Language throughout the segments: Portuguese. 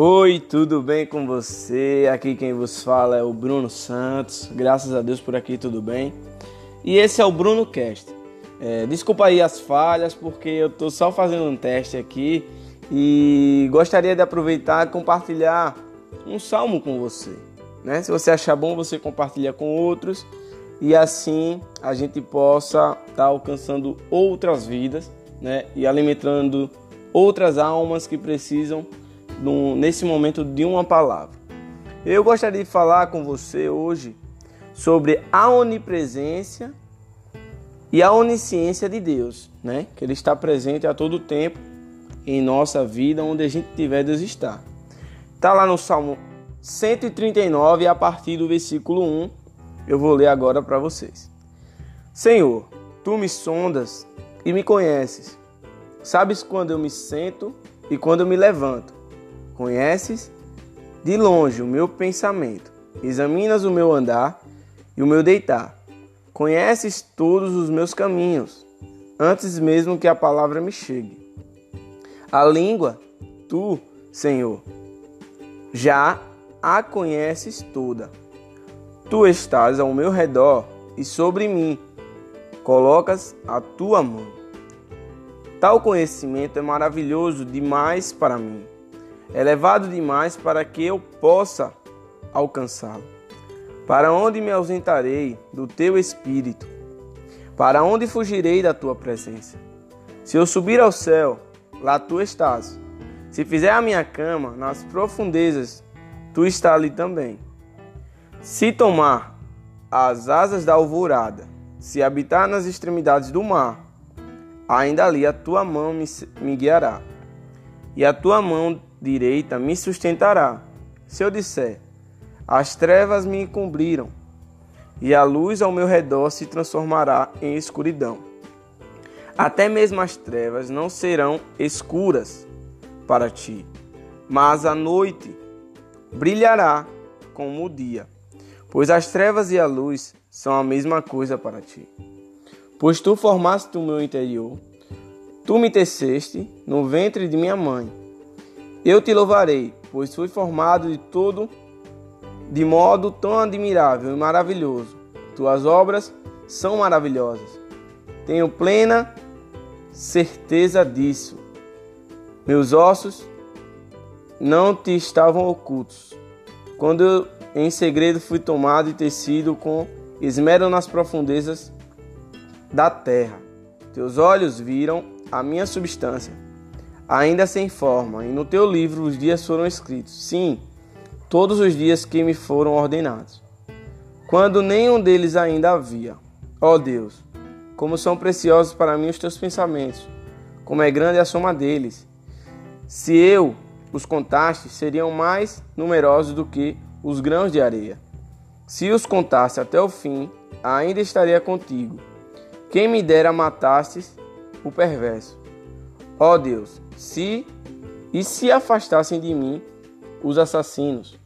Oi, tudo bem com você? Aqui quem vos fala é o Bruno Santos. Graças a Deus por aqui tudo bem. E esse é o Bruno Cast. É, desculpa aí as falhas, porque eu tô só fazendo um teste aqui e gostaria de aproveitar e compartilhar um salmo com você. Né? Se você achar bom, você compartilha com outros e assim a gente possa estar tá alcançando outras vidas né? e alimentando outras almas que precisam nesse momento de uma palavra. Eu gostaria de falar com você hoje sobre a onipresença e a onisciência de Deus, né? Que Ele está presente a todo tempo em nossa vida, onde a gente tiver, Deus está. Está lá no Salmo 139, a partir do versículo 1, eu vou ler agora para vocês. Senhor, tu me sondas e me conheces. Sabes quando eu me sento e quando eu me levanto. Conheces de longe o meu pensamento. Examinas o meu andar e o meu deitar. Conheces todos os meus caminhos, antes mesmo que a palavra me chegue. A língua, tu, Senhor, já a conheces toda. Tu estás ao meu redor e sobre mim colocas a tua mão. Tal conhecimento é maravilhoso demais para mim, elevado demais para que eu possa alcançá-lo. Para onde me ausentarei do teu espírito? Para onde fugirei da tua presença? Se eu subir ao céu, lá tu estás. Se fizer a minha cama nas profundezas, tu estás ali também. Se tomar as asas da alvorada, se habitar nas extremidades do mar, ainda ali a tua mão me, guiará, e a tua mão direita me sustentará. Se eu disser, as trevas me encobriram, e a luz ao meu redor se transformará em escuridão. Até mesmo as trevas não serão escuras para ti, mas a noite brilhará como o dia, pois as trevas e a luz são a mesma coisa para ti. Pois tu formaste o meu interior, tu me teceste no ventre de minha mãe. Eu te louvarei, pois fui formado de todo de modo tão admirável e maravilhoso. Tuas obras são maravilhosas. Tenho plena certeza disso. Meus ossos não te estavam ocultos. Quando eu em segredo fui tomado e tecido com esmero nas profundezas da terra. Teus olhos viram a minha substância, ainda sem forma, e no teu livro os dias foram escritos. Sim, todos os dias que me foram ordenados, quando nenhum deles ainda havia. Ó oh Deus, como são preciosos para mim os teus pensamentos, como é grande a soma deles. Se eu os contaste, seriam mais numerosos do que os grãos de areia. Se os contasse até o fim, ainda estaria contigo. Quem me dera matastes o perverso. Ó Deus, se e se afastassem de mim os assassinos,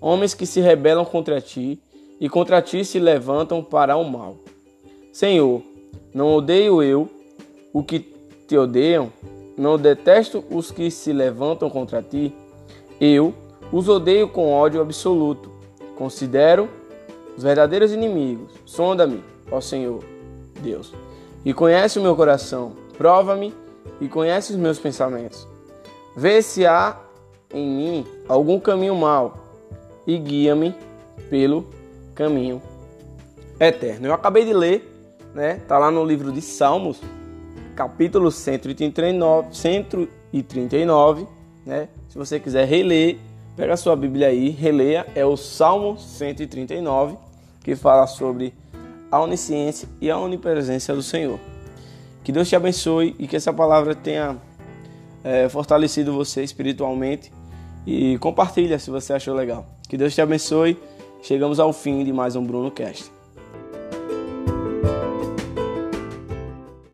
homens que se rebelam contra ti e contra ti se levantam para o mal. Senhor, não odeio eu o que te odeiam, não detesto os que se levantam contra ti. Eu os odeio com ódio absoluto. Considero os verdadeiros inimigos. Sonda-me, ó Senhor, Deus, e conhece o meu coração. Prova-me e conhece os meus pensamentos. Vê se há em mim algum caminho mau e guia-me pelo caminho eterno. Eu acabei de ler, né? Tá lá no livro de Salmos, capítulo 139, 139, né? Se você quiser reler, pega a sua Bíblia aí, releia, é o Salmo 139, que fala sobre a onisciência e a onipresença do Senhor. Que Deus te abençoe e que essa palavra tenha é, fortalecido você espiritualmente e compartilha se você achou legal. Que Deus te abençoe. Chegamos ao fim de mais um Bruno Cast.